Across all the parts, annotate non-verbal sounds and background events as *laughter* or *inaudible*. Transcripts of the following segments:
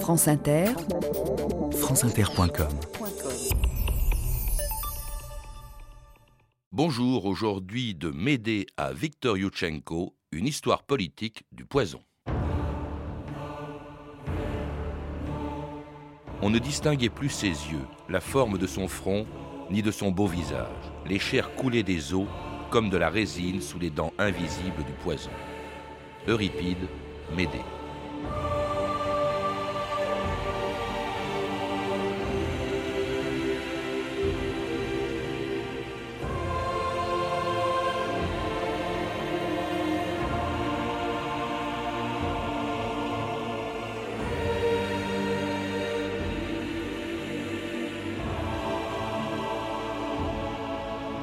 France Inter, franceinter.com Bonjour, aujourd'hui de Médée à Viktor Yushchenko, une histoire politique du poison. On ne distinguait plus ses yeux, la forme de son front, ni de son beau visage. Les chairs coulaient des os comme de la résine sous les dents invisibles du poison. Euripide, Médée.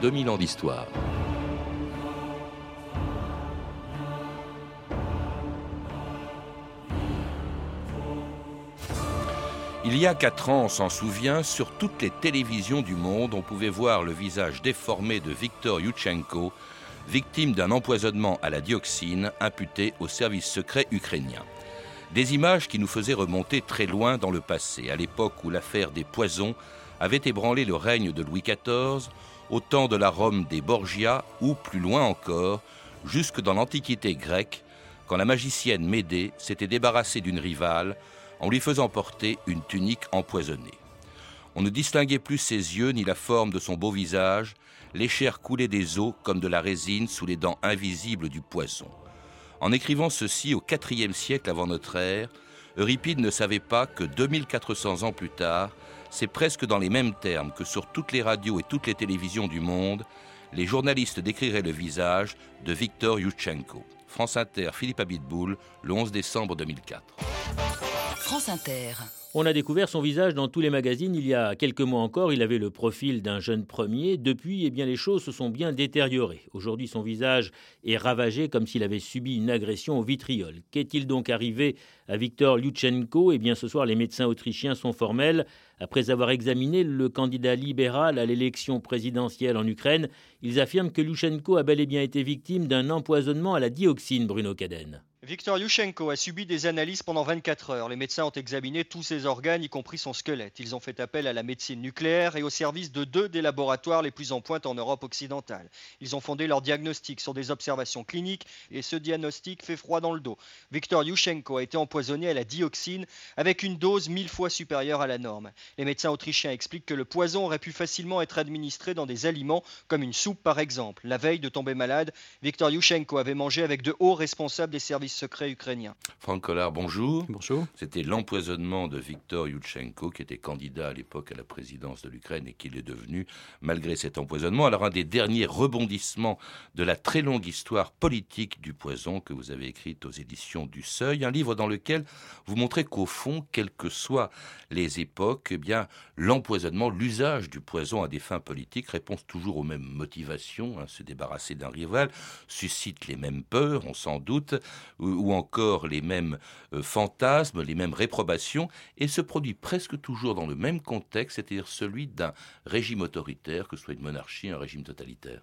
2000 ans d'histoire. Il y a quatre ans, on s'en souvient, sur toutes les télévisions du monde, on pouvait voir le visage déformé de Viktor Yushchenko, victime d'un empoisonnement à la dioxine imputé au service secret ukrainien. Des images qui nous faisaient remonter très loin dans le passé, à l'époque où l'affaire des poisons avait ébranlé le règne de Louis XIV, au temps de la Rome des Borgia ou plus loin encore, jusque dans l'Antiquité grecque, quand la magicienne Médée s'était débarrassée d'une rivale en lui faisant porter une tunique empoisonnée. On ne distinguait plus ses yeux ni la forme de son beau visage, les chairs coulaient des os comme de la résine sous les dents invisibles du poisson. En écrivant ceci au IVe siècle avant notre ère, Euripide ne savait pas que 2400 ans plus tard, c'est presque dans les mêmes termes que sur toutes les radios et toutes les télévisions du monde, les journalistes décriraient le visage de Viktor Yushchenko. France Inter, Philippe Abitboul, le 11 décembre 2004. France Inter. On a découvert son visage dans tous les magazines il y a quelques mois encore. Il avait le profil d'un jeune premier. Depuis, eh bien, les choses se sont bien détériorées. Aujourd'hui, son visage est ravagé comme s'il avait subi une agression au vitriol. Qu'est-il donc arrivé à Viktor Yushchenko Eh bien, ce soir, les médecins autrichiens sont formels. Après avoir examiné le candidat libéral à l'élection présidentielle en Ukraine, ils affirment que Yushchenko a bel et bien été victime d'un empoisonnement à la dioxine, Bruno Caden. Viktor Yushchenko a subi des analyses pendant 24 heures. Les médecins ont examiné tous ses organes, y compris son squelette. Ils ont fait appel à la médecine nucléaire et au service de deux des laboratoires les plus en pointe en Europe occidentale. Ils ont fondé leur diagnostic sur des observations cliniques et ce diagnostic fait froid dans le dos. Viktor Yushchenko a été empoisonné à la dioxine avec une dose mille fois supérieure à la norme. Les médecins autrichiens expliquent que le poison aurait pu facilement être administré dans des aliments comme une soupe par exemple. La veille de tomber malade, Viktor Yushchenko avait mangé avec de hauts responsables des services secret ukrainien. Franck Collard, bonjour. Bonjour. C'était l'empoisonnement de Viktor Yushchenko, qui était candidat à l'époque à la présidence de l'Ukraine et qui l'est devenu malgré cet empoisonnement. Alors, un des derniers rebondissements de la très longue histoire politique du poison que vous avez écrite aux éditions du Seuil, un livre dans lequel vous montrez qu'au fond, quelles que soient les époques, eh bien, l'empoisonnement, l'usage du poison à des fins politiques répond toujours aux mêmes motivations. Hein, se débarrasser d'un rival suscite les mêmes peurs, on s'en doute, ou encore les mêmes euh, fantasmes, les mêmes réprobations, et se produit presque toujours dans le même contexte, c'est-à-dire celui d'un régime autoritaire, que ce soit une monarchie, un régime totalitaire.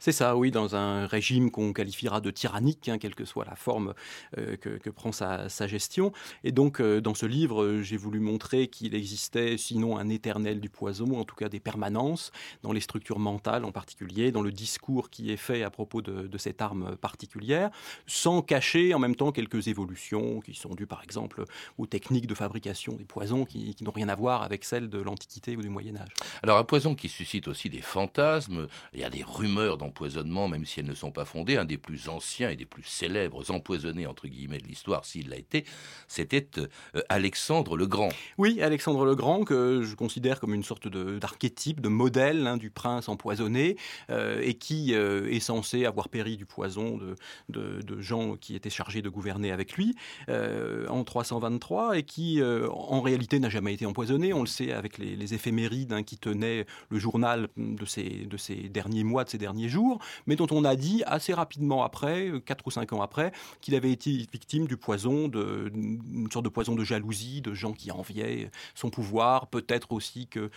C'est ça, oui, dans un régime qu'on qualifiera de tyrannique, hein, quelle que soit la forme euh, que, prend sa, gestion. Et donc, euh, dans ce livre, euh, j'ai voulu montrer qu'il existait sinon un éternel du poison, en tout cas des permanences, dans les structures mentales en particulier, dans le discours qui est fait à propos de, cette arme particulière, sans cacher en même temps quelques évolutions qui sont dues, par exemple, aux techniques de fabrication des poisons qui, qui n'ont rien à voir avec celles de l'Antiquité ou du Moyen Âge. Alors, un poison qui suscite aussi des fantasmes, il y a des rumeurs dans empoisonnements, même si elles ne sont pas fondées. Un des plus anciens et des plus célèbres empoisonnés, entre guillemets, de l'histoire, s'il l'a été, c'était euh, Alexandre le Grand. Oui, Alexandre le Grand, que je considère comme une sorte d'archétype, de, modèle hein, du prince empoisonné, euh, et qui euh, est censé avoir péri du poison de, gens qui étaient chargés de gouverner avec lui en 323, et qui en réalité n'a jamais été empoisonné. On le sait avec les, éphémérides hein, qui tenaient le journal de ces derniers mois, de ces derniers jours mais dont on a dit assez rapidement après, 4 ou 5 ans après, qu'il avait été victime du poison, de, une sorte de poison de jalousie, de gens qui enviaient son pouvoir, peut-être aussi que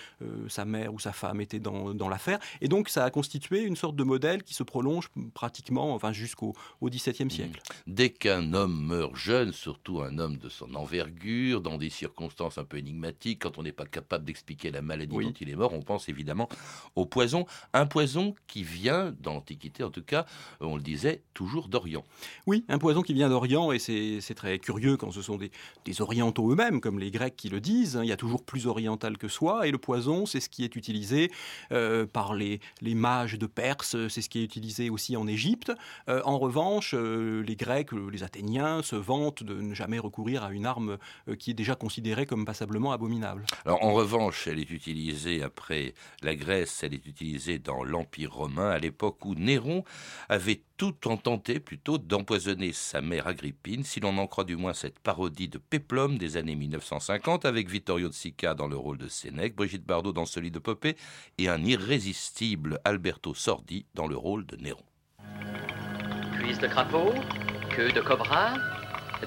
sa mère ou sa femme était dans, dans l'affaire. Et donc ça a constitué une sorte de modèle qui se prolonge pratiquement enfin, jusqu'au XVIIe siècle. Dès qu'un homme meurt jeune, surtout un homme de son envergure, dans des circonstances un peu énigmatiques, quand on n'est pas capable d'expliquer la maladie dont il est mort, on pense évidemment au poison. Un poison qui vient, dans l'Antiquité en tout cas, on le disait, toujours d'Orient. Oui, un poison qui vient d'Orient, et c'est très curieux quand ce sont des, des orientaux eux-mêmes, comme les Grecs qui le disent. Hein. Il y a toujours plus oriental que soi, et le poison, c'est ce qui est utilisé euh, par les, les, mages de Perse, c'est ce qui est utilisé aussi en Égypte. Euh, en revanche, euh, les Grecs, les Athéniens se vantent de ne jamais recourir à une arme qui est déjà considérée comme passablement abominable. Alors en revanche, elle est utilisée après la Grèce, elle est utilisée dans l'Empire romain, à l'époque où Néron avait tout en tenté plutôt d'empoisonner sa mère Agrippine, si l'on en croit du moins cette parodie de Péplum des années 1950 avec Vittorio de Sica dans le rôle de Sénèque, Brigitte Bardot dans celui de Popée et un irrésistible Alberto Sordi dans le rôle de Néron. Cuisse de crapaud, queue de cobra,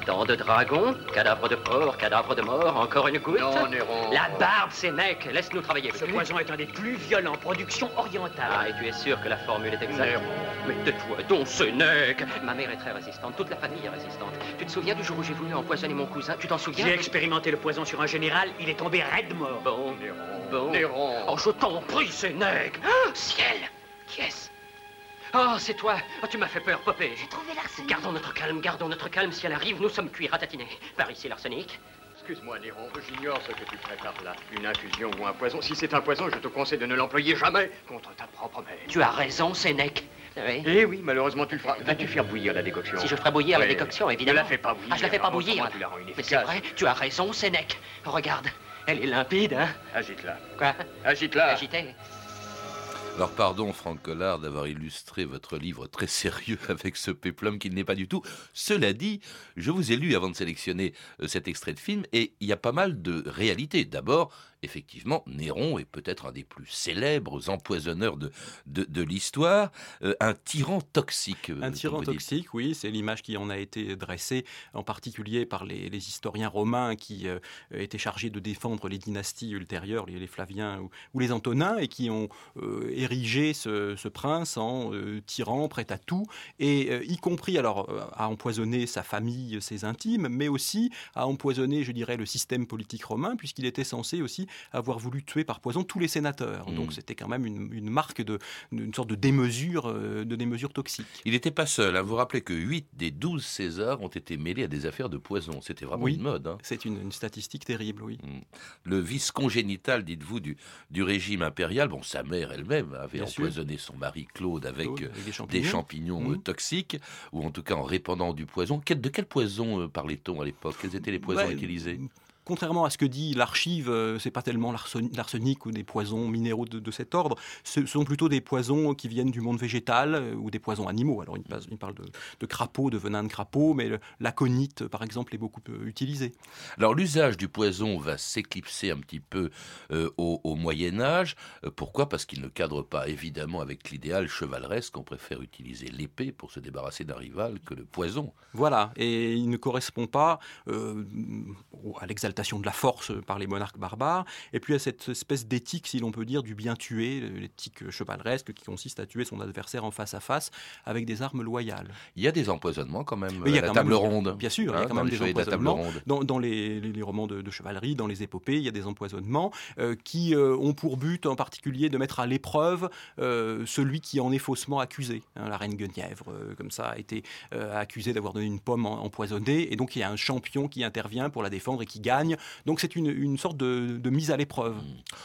Dents de dragon, cadavre de porc, cadavre de mort, encore une goutte. Non, Néron. La barbe, Sénèque, laisse-nous travailler. Ce poison est un des plus violents, production orientale. Ah, et tu es sûr que la formule est exacte Néron. Mais tais-toi donc, Sénèque Ma mère est très résistante, toute la famille est résistante. Tu te souviens du jour où j'ai voulu empoisonner mon cousin? Tu t'en souviens? J'ai expérimenté le poison sur un général, il est tombé raide mort. Bon, Néron. bon. Néron. Oh, je t'en prie, Sénèque Ah, Ciel Qui est-ce? Oh, c'est toi Oh, tu m'as fait peur, Popé J'ai trouvé l'arsenic. Gardons notre calme, gardons notre calme. Si elle arrive, nous sommes cuits, ratatinés. Par ici, l'arsenic. Excuse-moi, Néron, j'ignore ce que tu prépares là. Une infusion ou un poison. Si c'est un poison, je te conseille de ne l'employer jamais contre ta propre mère. Tu as raison, Sénèque. Oui. Eh oui, malheureusement, tu le feras. Vas-tu faire bouillir la décoction Si je ferais bouillir la décoction, évidemment. Ne la fais pas bouillir. Ah, je la fais pas bouillir. autrement, Tu la rends Mais c'est vrai, tu as raison, Sénèque. Regarde, elle est limpide, hein Agite-la. Quoi? Agite-la. Agitée Alors pardon Franck Collard d'avoir illustré votre livre très sérieux *laughs* avec ce péplum qu'il n'est pas du tout. Cela dit, je vous ai lu avant de sélectionner euh, cet extrait de film et il y a pas mal de réalités. D'abord, effectivement, Néron est peut-être un des plus célèbres empoisonneurs de, de, de l'histoire, euh, un tyran toxique. euh, Un tyran toxique, oui, c'est l'image qui en a été dressée, en particulier par les, les historiens romains qui euh, étaient chargés de défendre les dynasties ultérieures, les, les Flaviens ou, ou les Antonins, et qui ont euh, érigé ce, ce prince en tyran prêt à tout, et y compris alors à empoisonner sa famille, ses intimes, mais aussi à empoisonner, je dirais, le système politique romain, puisqu'il était censé aussi avoir voulu tuer par poison tous les sénateurs. Donc c'était quand même une, une marque de, une sorte de démesure, euh, de démesure toxique. Il n'était pas seul. hein. Vous vous rappelez que 8 des 12 Césars ont été mêlés à des affaires de poison. C'était vraiment Oui. une mode. hein. C'est une, une statistique terrible, oui. le vice congénital, dites-vous, du, du régime impérial. Bon, sa mère elle-même avait Bien sûr. empoisonné son mari Claude avec, Claude, euh, avec des des champignons. Mhm. euh, toxiques, ou en tout cas en répandant du poison. De quel poison parlait-on à l'époque? Quels étaient les poisons Ouais, utilisés? Contrairement à ce que dit l'archive, euh, c'est pas tellement l'arsen- l'arsenic ou des poisons minéraux de, de cet ordre. Ce sont plutôt des poisons qui viennent du monde végétal euh, ou des poisons animaux. Alors, il, parle de, de crapauds, de venin de crapaud, mais l'aconite, par exemple, est beaucoup euh, utilisé. Alors l'usage du poison va s'éclipser un petit peu euh, au, au Moyen Âge. Euh, pourquoi? Parce qu'il ne cadre pas évidemment avec l'idéal chevaleresque. On préfère utiliser l'épée pour se débarrasser d'un rival que le poison. Voilà, et il ne correspond pas euh, à l'exaltation de la force par les monarques barbares, et puis à cette espèce d'éthique, si l'on peut dire, du bien tuer, euh, l'éthique chevaleresque qui consiste à tuer son adversaire en face à face avec des armes loyales. Il y a des empoisonnements quand même il y a à la quand table même- ronde. Bien sûr, il y a Hein, quand même des de empoisonnements. Dans, dans les, les- les romans de, de chevalerie, dans les épopées, il y a des empoisonnements euh, qui euh, ont pour but en particulier de mettre à l'épreuve euh, celui qui en est faussement accusé. Hein, la reine Guenièvre, euh, comme ça, a été euh, accusée d'avoir donné une pomme empoisonnée, et donc il y a un champion qui intervient pour la défendre et qui gagne. Donc c'est une, une sorte de, de mise à l'épreuve.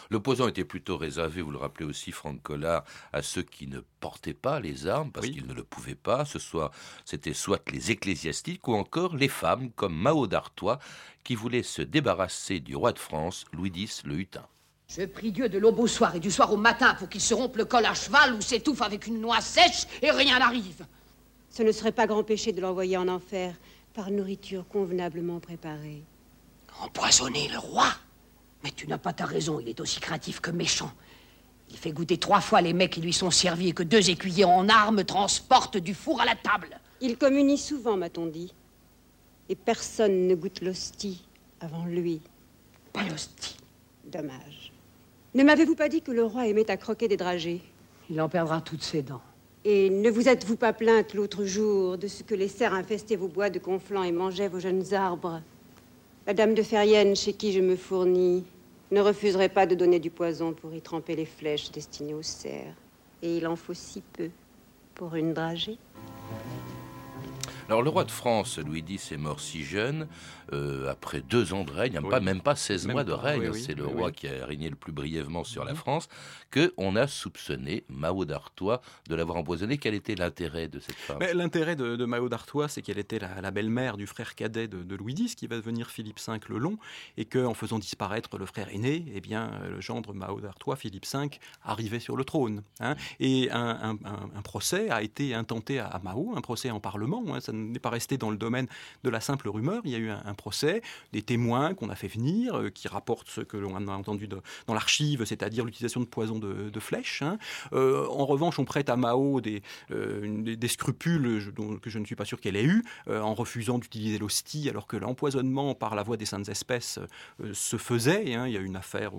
Le poison était plutôt réservé, vous le rappelez aussi, Franck Collard, à ceux qui ne portaient pas les armes parce Oui. qu'ils ne le pouvaient pas. Ce soit, c'était soit les ecclésiastiques ou encore les femmes comme Mao d'Artois qui voulaient se débarrasser du roi de France, Louis X le Hutin. Je prie Dieu de l'aube au soir et du soir au matin pour qu'il se rompe le col à cheval ou s'étouffe avec une noix sèche et rien n'arrive. Ce ne serait pas grand péché de l'envoyer en enfer par nourriture convenablement préparée. Empoisonner le roi Mais tu n'as pas ta raison, il est aussi craintif que méchant. Il fait goûter trois fois les mecs qui lui sont servis et que deux écuyers en armes transportent du four à la table. Il communie souvent, m'a-t-on dit. Et personne ne goûte l'hostie avant lui. Pas l'hostie. Dommage. Ne m'avez-vous pas dit que le roi aimait à croquer des dragées? Il en perdra toutes ses dents. Et ne vous êtes-vous pas plainte l'autre jour de ce que les cerfs infestaient vos bois de conflans et mangeaient vos jeunes arbres? La dame de Ferrienne, chez qui je me fournis, ne refuserait pas de donner du poison pour y tremper les flèches destinées aux cerfs. Et il en faut si peu pour une dragée. Alors le roi de France, Louis X, est mort si jeune, euh, après deux ans de règne, Oui. pas, même pas 16 Même mois de règne, oui, c'est le roi qui a régné le plus brièvement sur la Mhm. France, que on a soupçonné Mao d'Artois de l'avoir empoisonné. Quel était l'intérêt de cette femme? L'intérêt de, de Mao d'Artois, c'est qu'elle était la, la belle-mère du frère cadet de, de Louis X, qui va devenir Philippe V le Long, et qu'en faisant disparaître le frère aîné, eh bien, euh, le gendre Mao d'Artois, Philippe V, arrivait sur le trône. hein. Et un, un- un- un procès a été intenté à, à Mao, un procès en parlement, hein, ça n'est pas resté dans le domaine de la simple rumeur, il y a eu un, procès, des témoins qu'on a fait venir, euh, qui rapportent ce que l'on a entendu dans l'archive, c'est-à-dire l'utilisation de poison de, de flèche. hein. Euh, en revanche, on prête à Mao des, euh, scrupules dont, que je ne suis pas sûr qu'elle ait eu, en refusant d'utiliser l'hostie, alors que l'empoisonnement par la voie des saintes espèces se faisait. hein. Il y a eu une affaire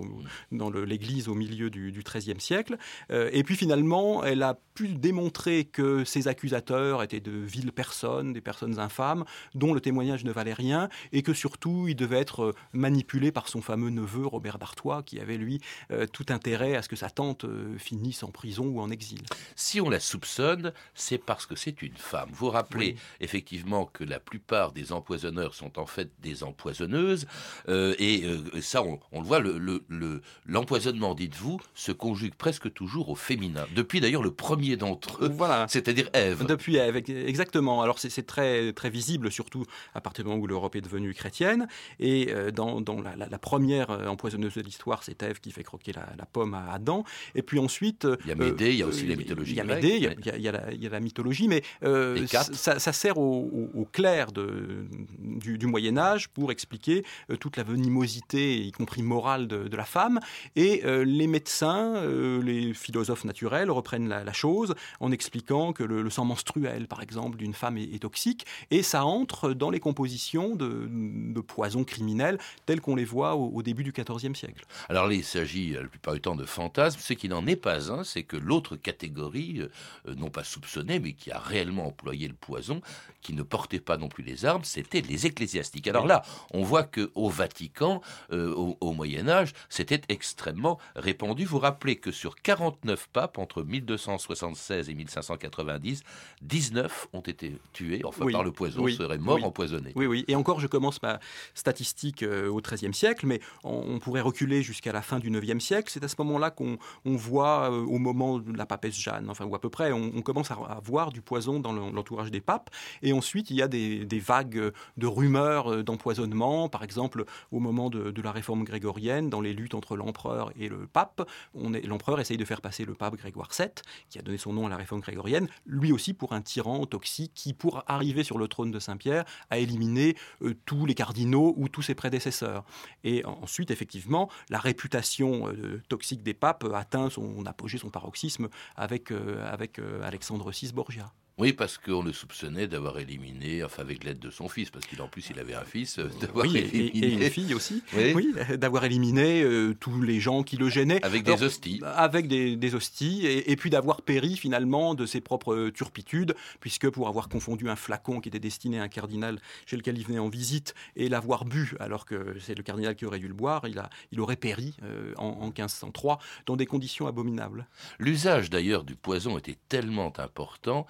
dans l'Église au milieu du, XIIIe siècle. Et puis finalement, elle a pu démontrer que ses accusateurs étaient de viles personnes, des personnes infâmes, dont le témoignage ne valait rien, et que surtout, il devait être euh, manipulé par son fameux neveu Robert d'Artois, qui avait lui euh, tout intérêt à ce que sa tante euh, finisse en prison ou en exil. Si on la soupçonne, c'est parce que c'est une femme. Vous rappelez Oui. effectivement que la plupart des empoisonneurs sont en fait des empoisonneuses, euh, et ça, on, on le voit, le- le- le- l'empoisonnement, dites-vous, se conjugue presque toujours au féminin. Depuis d'ailleurs le premier d'entre eux, Voilà. c'est-à-dire Ève. Depuis, avec, exactement. Alors c'est c'est très, très visible, surtout à partir du moment où l'Europe est devenue chrétienne. Et euh, dans, dans la, la- la première euh, empoisonneuse de l'histoire, c'est Ève qui fait croquer la, la pomme à Adam. Et puis ensuite... Il y a Médée, il y a aussi la euh, mythologie Il y a Médée, il y a- il y a, il y a la, il y a la mythologie, mais euh, ça, ça sert au, au- de, du, du Moyen Âge pour expliquer euh, toute la venimosité, y compris morale, de, de la femme. Et euh, les médecins, euh, les philosophes naturels reprennent la, la chose en expliquant que le, le sang menstruel, par exemple, d'une femme est, est toxique, et ça entre dans les compositions de, de poisons criminels tels qu'on les voit au, début du XIVe siècle. Alors là, il s'agit euh, la plupart du temps de fantasmes. Ce qui n'en est pas un, c'est que l'autre catégorie, euh, euh, non pas soupçonnée, mais qui a réellement employé le poison, qui ne portait pas non plus les armes, c'était les ecclésiastiques. Alors là, on voit que au Vatican, au, au Moyen Âge, c'était extrêmement répandu. Vous rappelez que sur 49 papes entre 1276 et 1590, 19 ont été tués, enfin Oui, par le poison, oui, seraient morts oui. empoisonnés. Oui, oui. Et encore, je commence ma statistique euh, au XIIIe siècle, mais on, on pourrait reculer jusqu'à la fin du IXe siècle. C'est à ce moment-là qu'on on voit, euh, au moment de la papesse Jeanne, enfin, ou à peu près, on, on commence à, à voir du poison dans le- l'entourage des papes. Et ensuite, il y a des, des vagues de rumeurs euh, d'empoisonnement. Par exemple, au moment de, de la réforme grégorienne, dans les luttes entre l'empereur et le pape, l'empereur essaye de faire passer le pape Grégoire VII, qui a donné son nom à la réforme grégorienne, lui aussi pour un tyran toxique qui, pour arriver sur le trône de Saint-Pierre, a éliminé euh, tous les cardinaux ou tous ses prédécesseurs. Et en- ensuite, effectivement, la réputation euh, toxique des papes atteint son apogée, son paroxysme avec, euh, avec euh, Alexandre VI Borgia. Oui, parce qu'on le soupçonnait d'avoir éliminé, enfin avec l'aide de son fils, parce qu'en plus il avait un fils, euh, d'avoir Oui, et, et- éliminé. et une fille aussi. Oui. Oui, d'avoir éliminé euh, tous les gens qui le gênaient. Avec des hosties. Avec des, des hosties, et, et puis d'avoir péri finalement de ses propres turpitudes, puisque pour avoir confondu un flacon qui était destiné à un cardinal chez lequel il venait en visite et l'avoir bu, alors que c'est le cardinal qui aurait dû le boire, il, a, il aurait péri euh, en, en 1503 dans des conditions abominables. L'usage d'ailleurs du poison était tellement important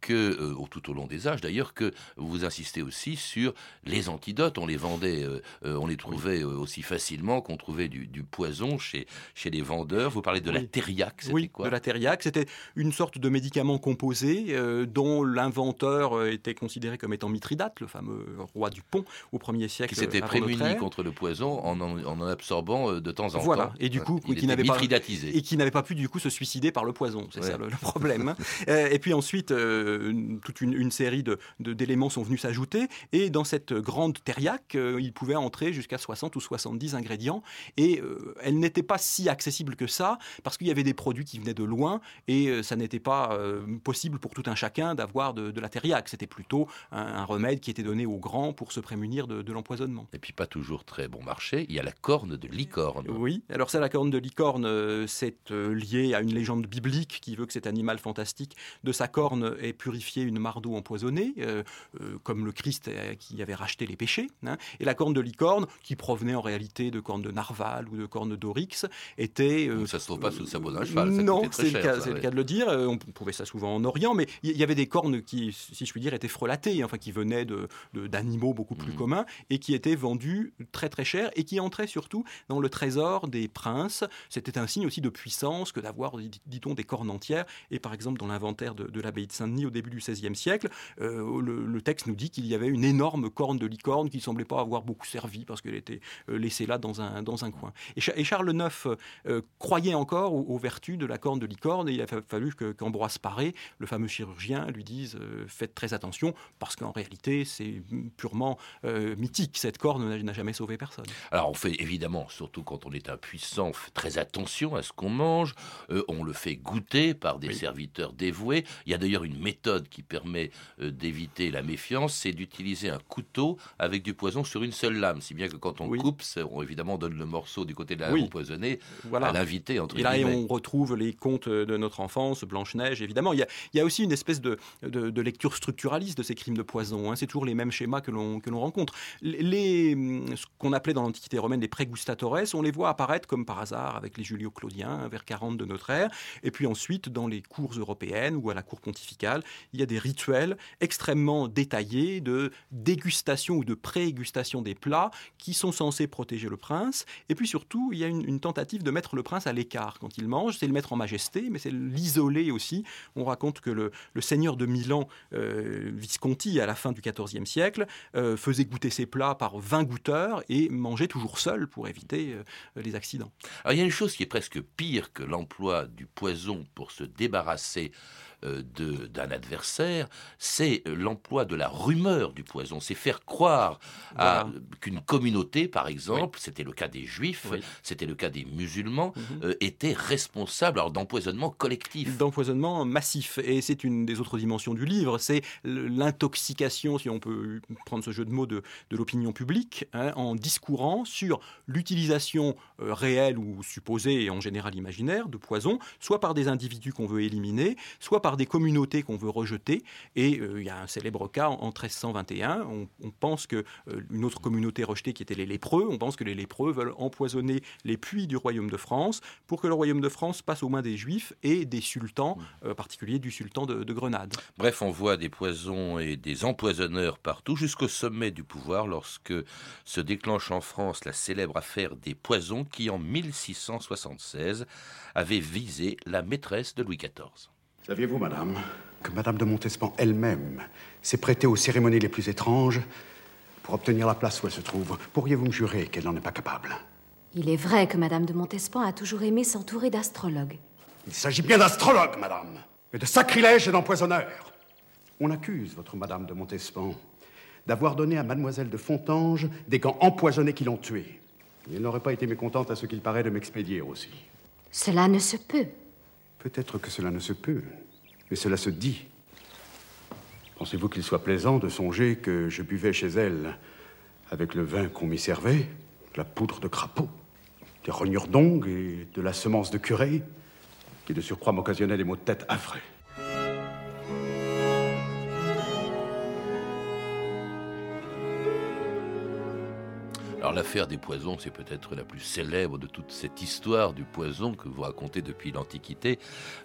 que, euh, tout au long des âges d'ailleurs, que vous insistez aussi sur les antidotes. On les vendait, euh, euh, on les trouvait euh, aussi facilement qu'on trouvait du, du poison chez, chez les vendeurs. Vous parlez de la thériaque, c'était Oui, quoi de la thériaque. C'était une sorte de médicament composé euh, dont l'inventeur euh, était considéré comme étant Mithridate, le fameux roi du pont au 1er siècle. qui s'était prémuni contre le poison en en, absorbant euh, de temps en Voilà. temps. Et du coup, qui n'avait pas- mithridatisé. et qui n'avait pas pu du coup se suicider par le poison. C'est Ouais. ça le, le *laughs* problème. hein. Euh, et puis ensuite, toute une, série d'éléments de, sont venus s'ajouter. Et dans cette grande terriaque, il pouvait entrer jusqu'à 60 ou 70 ingrédients. Et elle n'était pas si accessible que ça, parce qu'il y avait des produits qui venaient de loin, et ça n'était pas possible pour tout un chacun d'avoir de, la terriaque. C'était plutôt un, remède qui était donné aux grands pour se prémunir de, l'empoisonnement. Et puis pas toujours très bon marché, il y a la corne de licorne. Oui, alors ça, la corne de licorne, c'est lié à une légende biblique qui veut que cet animal fantastique de sa corne ait purifié une mare d'eau empoisonnée, euh, euh, comme le Christ qui avait racheté les péchés. Hein. Et la corne de licorne, qui provenait en réalité de corne de narval ou de corne d'oryx, était... Euh, ça se trouve pas sous le sabot d'un cheval. non, c'est le, le, cas de le dire. On pouvait ça souvent en Orient, mais il y, avait des cornes qui, si je puis dire, étaient frelatées, enfin qui venaient d'animaux de, beaucoup plus mmh. communs et qui étaient vendues très très cher et qui entraient surtout dans le trésor des princes. C'était un signe aussi de puissance que d'avoir, dit-on, des cornes entières. Et par exemple, dans l'inventaire de, l'abbaye de Saint-Denis au début du XVIe siècle, euh, le, texte nous dit qu'il y avait une énorme corne de licorne qui semblait pas avoir beaucoup servi parce qu'elle était euh, laissée là dans un, dans un coin. Et, Charles IX euh, croyait encore aux, vertus de la corne de licorne et il a fallu qu'Ambroise Paré, le fameux chirurgien, lui dise faites très attention parce qu'en réalité c'est purement mythique. Cette corne n'a jamais sauvé personne. Alors on fait évidemment, surtout quand on est impuissant, très attention à ce qu'on mange. on le fait goûter par des serviteurs dévoués. Il y a d'ailleurs une méthode qui permet euh, d'éviter la méfiance, c'est d'utiliser un couteau avec du poison sur une seule lame. Si bien que quand on coupe, on, évidemment donne le morceau du côté de la lame empoisonnée à l'invité. Et là, on retrouve les contes de notre enfance, Blanche-Neige, évidemment. Il y, a, aussi une espèce de, de, lecture structuraliste de ces crimes de poison. Hein. C'est toujours les mêmes schémas que l'on rencontre. Les, ce qu'on appelait dans l'Antiquité romaine les pregustatores, on les voit apparaître comme par hasard avec les Julio-Claudiens vers 40 de notre ère. Et puis ensuite, dans les cours européennes ou à la cour pontificale, il y a des rituels extrêmement détaillés de dégustation ou de pré-dégustation des plats qui sont censés protéger le prince. Et puis surtout, il y a une, tentative de mettre le prince à l'écart quand il mange. C'est le mettre en majesté, mais c'est l'isoler aussi. On raconte que le, seigneur de Milan, euh, Visconti, à la fin du XIVe siècle, euh, faisait goûter ses plats par 20 goûteurs et mangeait toujours seul pour éviter euh, les accidents. Alors il y a une chose qui est presque pire que l'emploi du poison pour se débarrasser d'un adversaire, c'est euh, l'emploi de la rumeur du poison. C'est faire croire qu'une communauté, par exemple, c'était le cas des juifs, c'était le cas des musulmans, mhm. euh, était responsable d'empoisonnement collectif. D'empoisonnement massif. Et c'est une des autres dimensions du livre, c'est l'intoxication, si on peut prendre ce jeu de mots, de, l'opinion publique, hein, en discourant sur l'utilisation réelle ou supposée, et en général imaginaire, de poison, soit par des individus qu'on veut éliminer, soit par par des communautés qu'on veut rejeter. Et euh, il y a un célèbre cas en, 1321. On, pense que euh, une autre communauté rejetée qui était les lépreux, on pense que les lépreux veulent empoisonner les puits du royaume de France pour que le royaume de France passe aux mains des juifs et des sultans, mmh. euh, en particulier du sultan de, de, Grenade. Bref, on voit des poisons et des empoisonneurs partout, jusqu'au sommet du pouvoir, lorsque se déclenche en France la célèbre affaire des poisons qui, en 1676, avait visé la maîtresse de Louis XIV. Saviez-vous, madame, que madame de Montespan elle-même s'est prêtée aux cérémonies les plus étranges pour obtenir la place où elle se trouve Pourriez-vous me jurer qu'elle n'en est pas capable? Il est vrai que madame de Montespan a toujours aimé s'entourer d'astrologues. Il s'agit bien d'astrologues, madame, mais de sacrilèges et d'empoisonneurs. On accuse votre madame de Montespan d'avoir donné à mademoiselle de Fontange des gants empoisonnés qui l'ont tuée. Elle n'aurait pas été mécontente à ce qu'il paraît de m'expédier aussi. Cela ne se peut. Peut-être que cela ne se peut, mais cela se dit. Pensez-vous qu'il soit plaisant de songer que je buvais chez elle, avec le vin qu'on m'y servait, de la poudre de crapaud, des rognures d'ongles et de la semence de curé, qui de surcroît m'occasionnait des maux de tête affreux Alors l'affaire des poisons, c'est peut-être la plus célèbre de toute cette histoire du poison que vous racontez depuis l'Antiquité,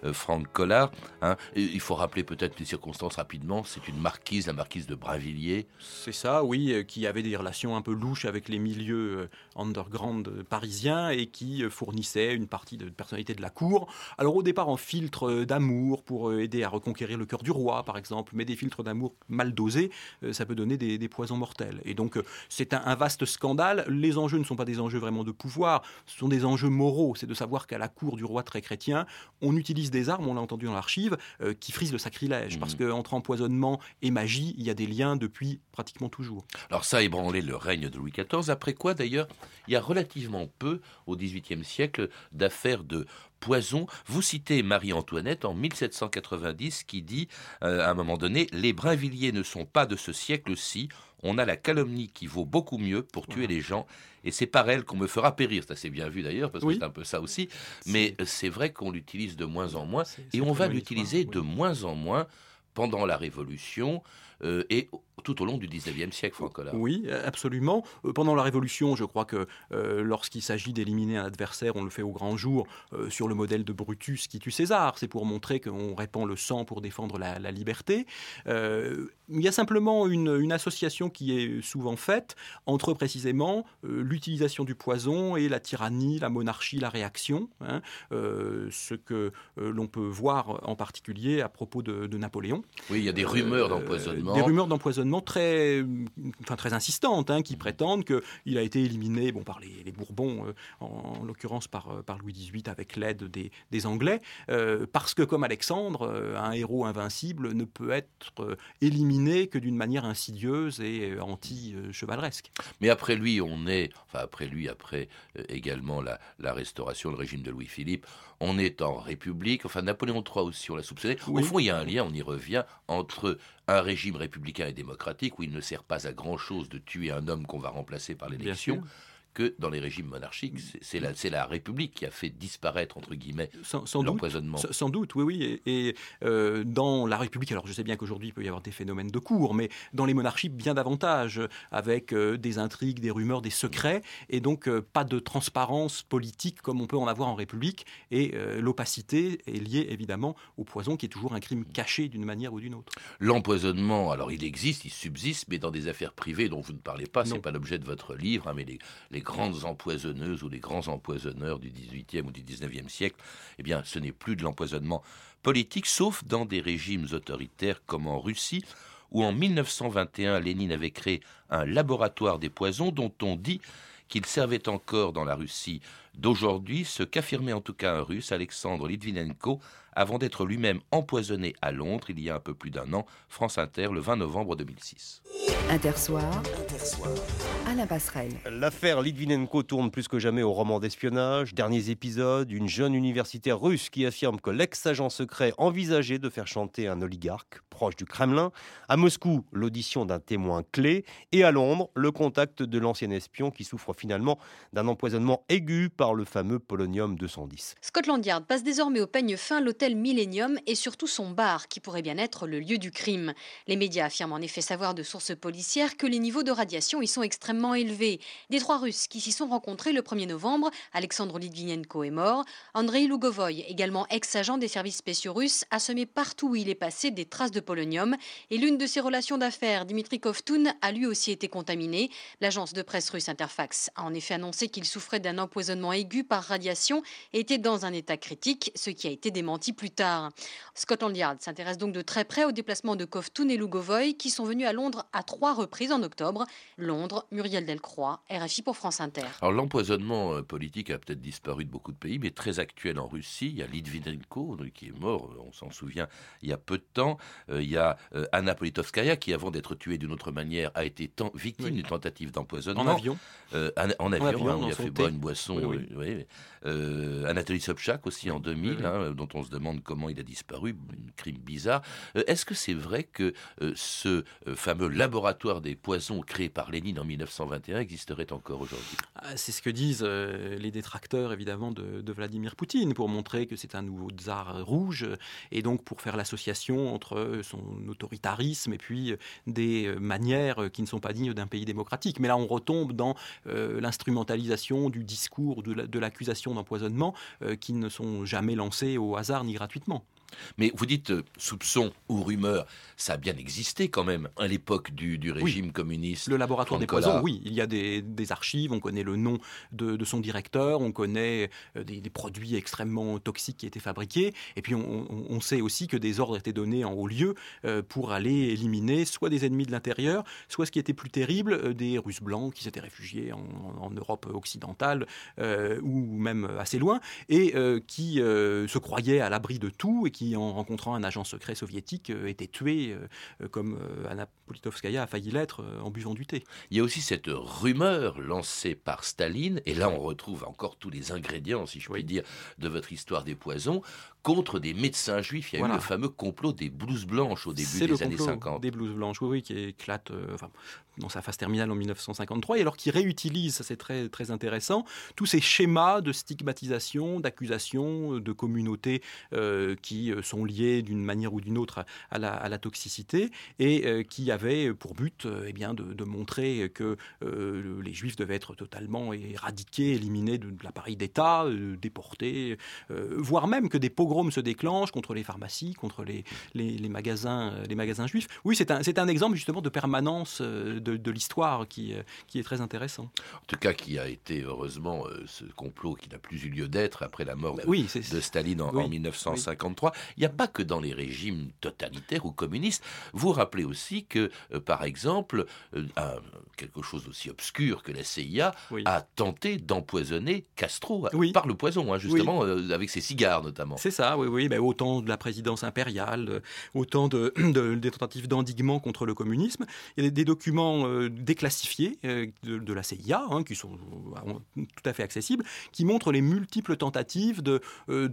euh, Franck Collard. Hein. il faut rappeler peut-être les circonstances rapidement. C'est une marquise, la marquise de Brinvilliers. C'est ça, oui, euh, qui avait des relations un peu louches avec les milieux euh, underground parisiens et qui fournissait une partie de personnalité de la cour. Alors au départ en filtre d'amour pour aider à reconquérir le cœur du roi, par exemple, mais des filtres d'amour mal dosés, ça peut donner des, poisons mortels. Et donc c'est un vaste scandale les enjeux ne sont pas des enjeux vraiment de pouvoir, ce sont des enjeux moraux. C'est de savoir qu'à la cour du roi très chrétien, on utilise des armes, on l'a entendu dans l'archive, euh, qui frisent le sacrilège. Parce mhm. qu'entre empoisonnement et magie, il y a des liens depuis pratiquement toujours. Alors ça a ébranlé le règne de Louis XIV, après quoi d'ailleurs, il y a relativement peu, au XVIIIe siècle, d'affaires de poison. Vous citez Marie-Antoinette en 1790 qui dit, euh, à un moment donné, Les Brinvilliers ne sont pas de ce siècle-ci, on a la calomnie qui vaut beaucoup mieux pour tuer les gens, et c'est par elle qu'on me fera périr. C'est assez bien vu d'ailleurs, parce que c'est un peu ça aussi. Mais c'est vrai qu'on l'utilise de moins en moins, et on va l'utiliser de moins en moins pendant la Révolution euh, et tout au long du 19e siècle, Franck Oui, absolument. Euh, pendant la Révolution, je crois que euh, lorsqu'il s'agit d'éliminer un adversaire, on le fait au grand jour sur le modèle de Brutus qui tue César. C'est pour montrer qu'on répand le sang pour défendre la, liberté. il y a simplement une, association qui est souvent faite entre précisément l'utilisation du poison et la tyrannie, la monarchie, la réaction. Hein. ce que l'on peut voir en particulier à propos de, de Napoléon. Oui, il y a des rumeurs d'empoisonnement des rumeurs d'empoisonnement très, enfin, très insistantes, hein, qui prétendent qu'il a été éliminé bon, par les, Bourbons, euh, en, l'occurrence par, euh, par Louis XVIII, avec l'aide des, des, Anglais, euh, parce que, comme Alexandre, un héros invincible ne peut être éliminé que d'une manière insidieuse et anti-chevaleresque. Mais après lui, on est, enfin après lui, après également la, la restauration, le régime de Louis-Philippe, on est en République, enfin Napoléon III aussi, on l'a soupçonné. Au fond, il y a un lien, on y revient, entre un régime républicain et démocratique où il ne sert pas à grand-chose de tuer un homme qu'on va remplacer par l'élection que dans les régimes monarchiques. C'est la, la, République qui a fait disparaître, entre guillemets, l'empoisonnement. Sans, sans, doute, oui, oui. Et, euh, dans la République, alors je sais bien qu'aujourd'hui, il peut y avoir des phénomènes de cours, mais dans les monarchies, bien davantage, avec euh, des intrigues, des rumeurs, des secrets, et donc euh, pas de transparence politique comme on peut en avoir en République. Et l'opacité est liée, évidemment, au poison, qui est toujours un crime caché d'une manière ou d'une autre. L'empoisonnement, alors il existe, il subsiste, mais dans des affaires privées dont vous ne parlez pas, ce n'est pas l'objet de votre livre, hein, mais les, les grandes empoisonneuses ou les grands empoisonneurs du XVIIIe ou du XIXe siècle, eh bien, ce n'est plus de l'empoisonnement politique, sauf dans des régimes autoritaires comme en Russie, où en 1921, Lénine avait créé un laboratoire des poisons dont on dit qu'il servait encore dans la Russie d'aujourd'hui, ce qu'affirmait en tout cas un russe, Alexandre Litvinenko, avant d'être lui-même empoisonné à Londres il y a un peu plus d'un an, France Inter, le 20 novembre 2006. Intersoir. Intersoir. la Passerelle. L'affaire Litvinenko tourne plus que jamais au roman d'espionnage. Derniers épisodes, une jeune universitaire russe qui affirme que l'ex-agent secret envisageait de faire chanter un oligarque proche du Kremlin. À Moscou, l'audition d'un témoin clé. Et à Londres, le contact de l'ancien espion qui souffre finalement d'un empoisonnement aigu par le fameux polonium 210. Scotland Yard passe désormais au peigne fin l'hôtel Millennium et surtout son bar, qui pourrait bien être le lieu du crime. Les médias affirment en effet savoir de sources policières que les niveaux de radiation y sont extrêmement élevés. Des trois Russes qui s'y sont rencontrés le 1er novembre, Alexandre Litvinenko est mort. Andrei Lugovoy, également ex-agent des services spéciaux russes, a semé partout où il est passé des traces de polonium. Et l'une de ses relations d'affaires, Dimitri Kovtun, a lui aussi été contaminée. L'agence de presse russe Interfax a en effet annoncé qu'il souffrait d'un empoisonnement aigu par radiation et était dans un état critique, ce qui a été démenti plus tard. Scotland Yard s'intéresse donc de très près au déplacement de Kovtun et Lugovoy qui sont venus à Londres à trois reprises en octobre. Londres, Muriel Delcroix, RFI pour France Inter. Alors l'empoisonnement euh, politique a peut-être disparu de beaucoup de pays, mais très actuel en Russie. Il y a Litvinenko qui est mort, on s'en souvient, il y a peu de temps. Euh, il y a euh, Anna Politkovskaya qui, avant d'être tuée d'une autre manière, a été victime d'une tentative d'empoisonnement. En avion. En, avion, hein, on a fait boire une boisson. Oui, euh, Anatoly Sobchak aussi en 2000, hein, dont on se demande comment il a disparu, un crime bizarre. Euh, est-ce que c'est vrai que euh, ce fameux laboratoire des poisons créé par Lénine en 1921 existerait encore aujourd'hui? Ah, C'est ce que disent les détracteurs évidemment de, de, Vladimir Poutine pour montrer que c'est un nouveau tsar rouge et donc pour faire l'association entre son autoritarisme et puis des manières qui ne sont pas dignes d'un pays démocratique. Mais là on retombe dans l'instrumentalisation du discours de l'accusation d'empoisonnement euh, qui ne sont jamais lancés au hasard ni gratuitement. Mais vous dites euh, soupçon ou rumeur, ça a bien existé quand même à l'époque du, régime communiste. Le laboratoire des poisons, oui, il y a des, archives, on connaît le nom de, son directeur, on connaît euh, des, produits extrêmement toxiques qui étaient fabriqués, et puis on, sait aussi que des ordres étaient donnés en haut lieu euh, pour aller éliminer soit des ennemis de l'intérieur, soit ce qui était plus terrible, des Russes blancs qui s'étaient réfugiés en, Europe occidentale ou même assez loin, et qui se croyaient à l'abri de tout et qui, en rencontrant un agent secret soviétique, étaient tués euh, euh, comme euh, Anna Politkovskaya a failli l'être en buvant du thé. Il y a aussi cette rumeur lancée par Staline, et là on retrouve encore tous les ingrédients, si je puis dire, de votre histoire des poisons, contre des médecins juifs. Il y a eu le fameux complot des blouses blanches au début des années 50. Des blouses blanches, oui, qui éclate dans sa phase terminale en 1953, et alors qui réutilise, ça c'est très, très intéressant, tous ces schémas de stigmatisation, d'accusation de communautés qui sont liées d'une manière ou d'une autre à la, à la toxicité et euh, qui avait pour but euh, eh bien, de, montrer que euh, les juifs devaient être totalement éradiqués, éliminés de, l'appareil d'État, déportés, voire même que des pogroms se déclenchent contre les pharmacies, contre les, les, magasins, les magasins juifs. Oui, c'est un, un exemple justement de permanence de, l'histoire qui, qui est très intéressant. En tout cas, qui a été heureusement ce complot qui n'a plus eu lieu d'être après la mort de, Staline en, 1953. Il n'y a pas que dans les régimes totalitaires ou communistes vous rappelez aussi que, euh, par exemple, euh, quelque chose aussi obscur que la CIA a tenté d'empoisonner Castro par le poison, hein, justement, euh, avec ses cigares notamment. C'est ça, oui, oui. Ben, autant de la présidence impériale, autant *clears throat* de, des tentatives d'endiguement contre le communisme. Il y a des, documents déclassifiés de, la CIA, hein, qui sont tout à fait accessibles, qui montrent les multiples tentatives de,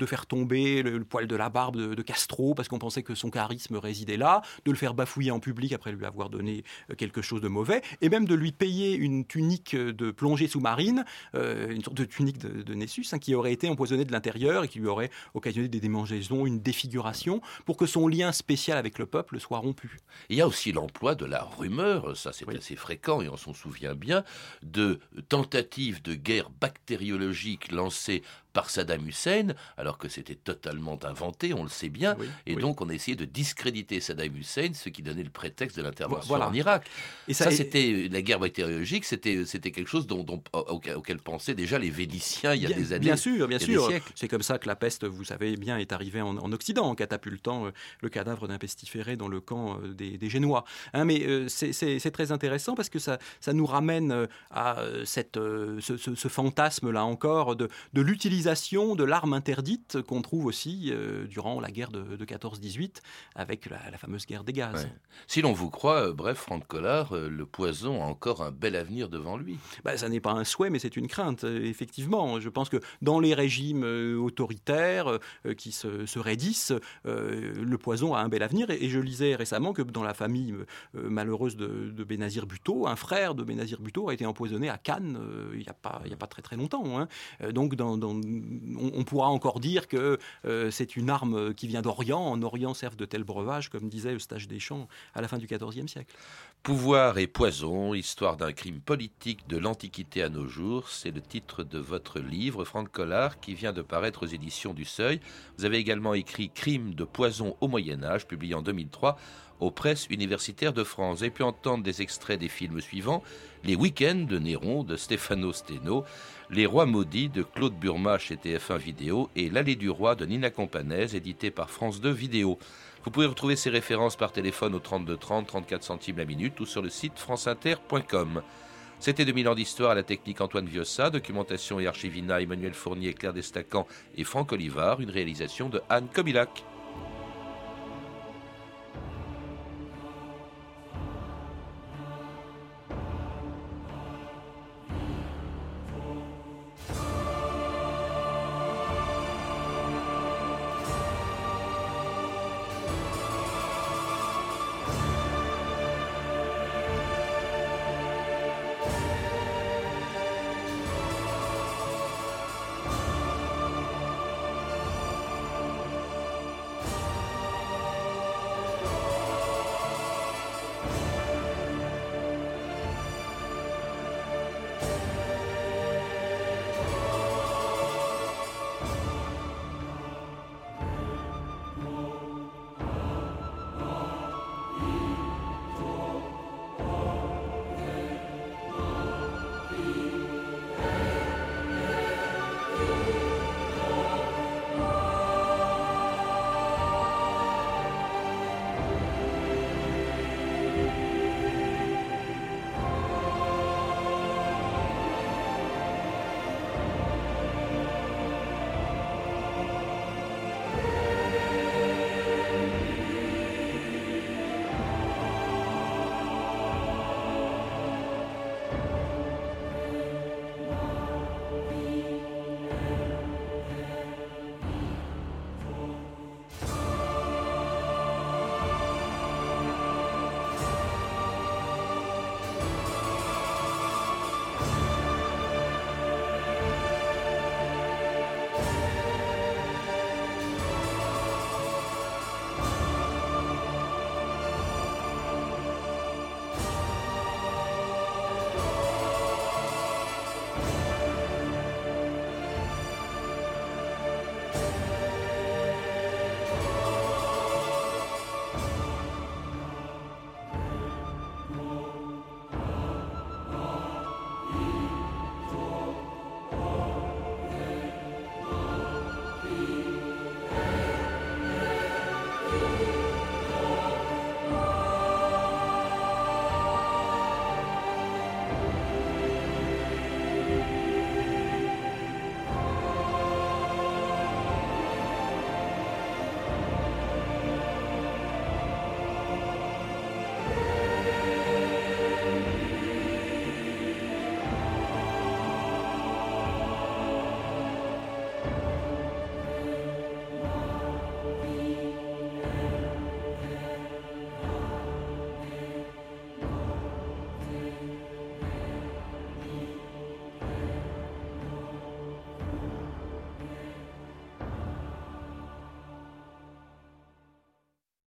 faire tomber le, poil de la barbe de, Castro, parce qu'on pensait que son charisme résidait là de le faire bafouiller en public après lui avoir donné euh, quelque chose de mauvais, et même de lui payer une tunique de plongée sous-marine, euh, une sorte de tunique de, Nessus, hein, qui aurait été empoisonnée de l'intérieur et qui lui aurait occasionné des démangeaisons, une défiguration, pour que son lien spécial avec le peuple soit rompu. Il y a aussi l'emploi de la rumeur, ça c'est assez fréquent et on s'en souvient bien, de tentatives de guerre bactériologique lancées par Saddam Hussein, alors que c'était totalement inventé, on le sait bien, et donc on a essayé de discréditer Saddam Hussein, ce qui donnait le prétexte de l'intervention en Irak. Et ça, c'était la guerre bactériologique, c'était c'était quelque chose dont, auquel, pensaient déjà les Vénitiens il y a des années. Bien sûr, bien sûr. C'est comme ça que la peste, vous savez bien, est arrivée en, Occident, en catapultant euh, le cadavre d'un pestiféré dans le camp euh, des, Génois. Hein, mais euh, c'est très intéressant parce que ça, ça nous ramène à cette, ce, fantasme-là encore de, de l'utilisation de l'arme interdite qu'on trouve aussi euh, durant la guerre de, 14-18 avec la, fameuse guerre des gaz. Si l'on vous croit, euh, bref, Franck Collard, euh, le poison a encore un bel avenir devant lui. Bah, ça n'est pas un souhait, mais c'est une crainte, effectivement. Je pense que dans les régimes autoritaires qui se, raidissent, le poison a un bel avenir. Et, je lisais récemment que dans la famille malheureuse de, de Benazir Bhutto, un frère de Benazir Bhutto a été empoisonné à Cannes il n'y a, pas, a pas très très longtemps. Hein. Donc dans, dans, on, pourra encore dire que euh, c'est une arme qui vient d'Orient. En Orient servent de tels breuvages, comme disait Eustache Deschamps à la fin du XIVe siècle. Pouvoir et poison, histoire d'un crime politique de l'Antiquité à nos jours, c'est le titre de votre livre, Franck Collard, qui vient de paraître aux éditions du Seuil. Vous avez également écrit Crime de poison au Moyen Âge, publié en 2003 aux presses universitaires de France. Vous avez pu entendre des extraits des films suivants Les Week-ends de Néron de Stefano Steno, Les Rois maudits de Claude Burma chez TF1 Vidéo et L'Allée du Roi de Nina Companès, édité par France 2 Vidéo. Vous pouvez retrouver ces références par téléphone au 32 30 34 centimes la minute ou sur le site franceinter.com. C'était 2000 ans d'histoire à la technique Antoine Viossa, documentation et archivina Emmanuel Fournier, Claire Destacan et Franck Olivard, une réalisation de Anne Kobilac.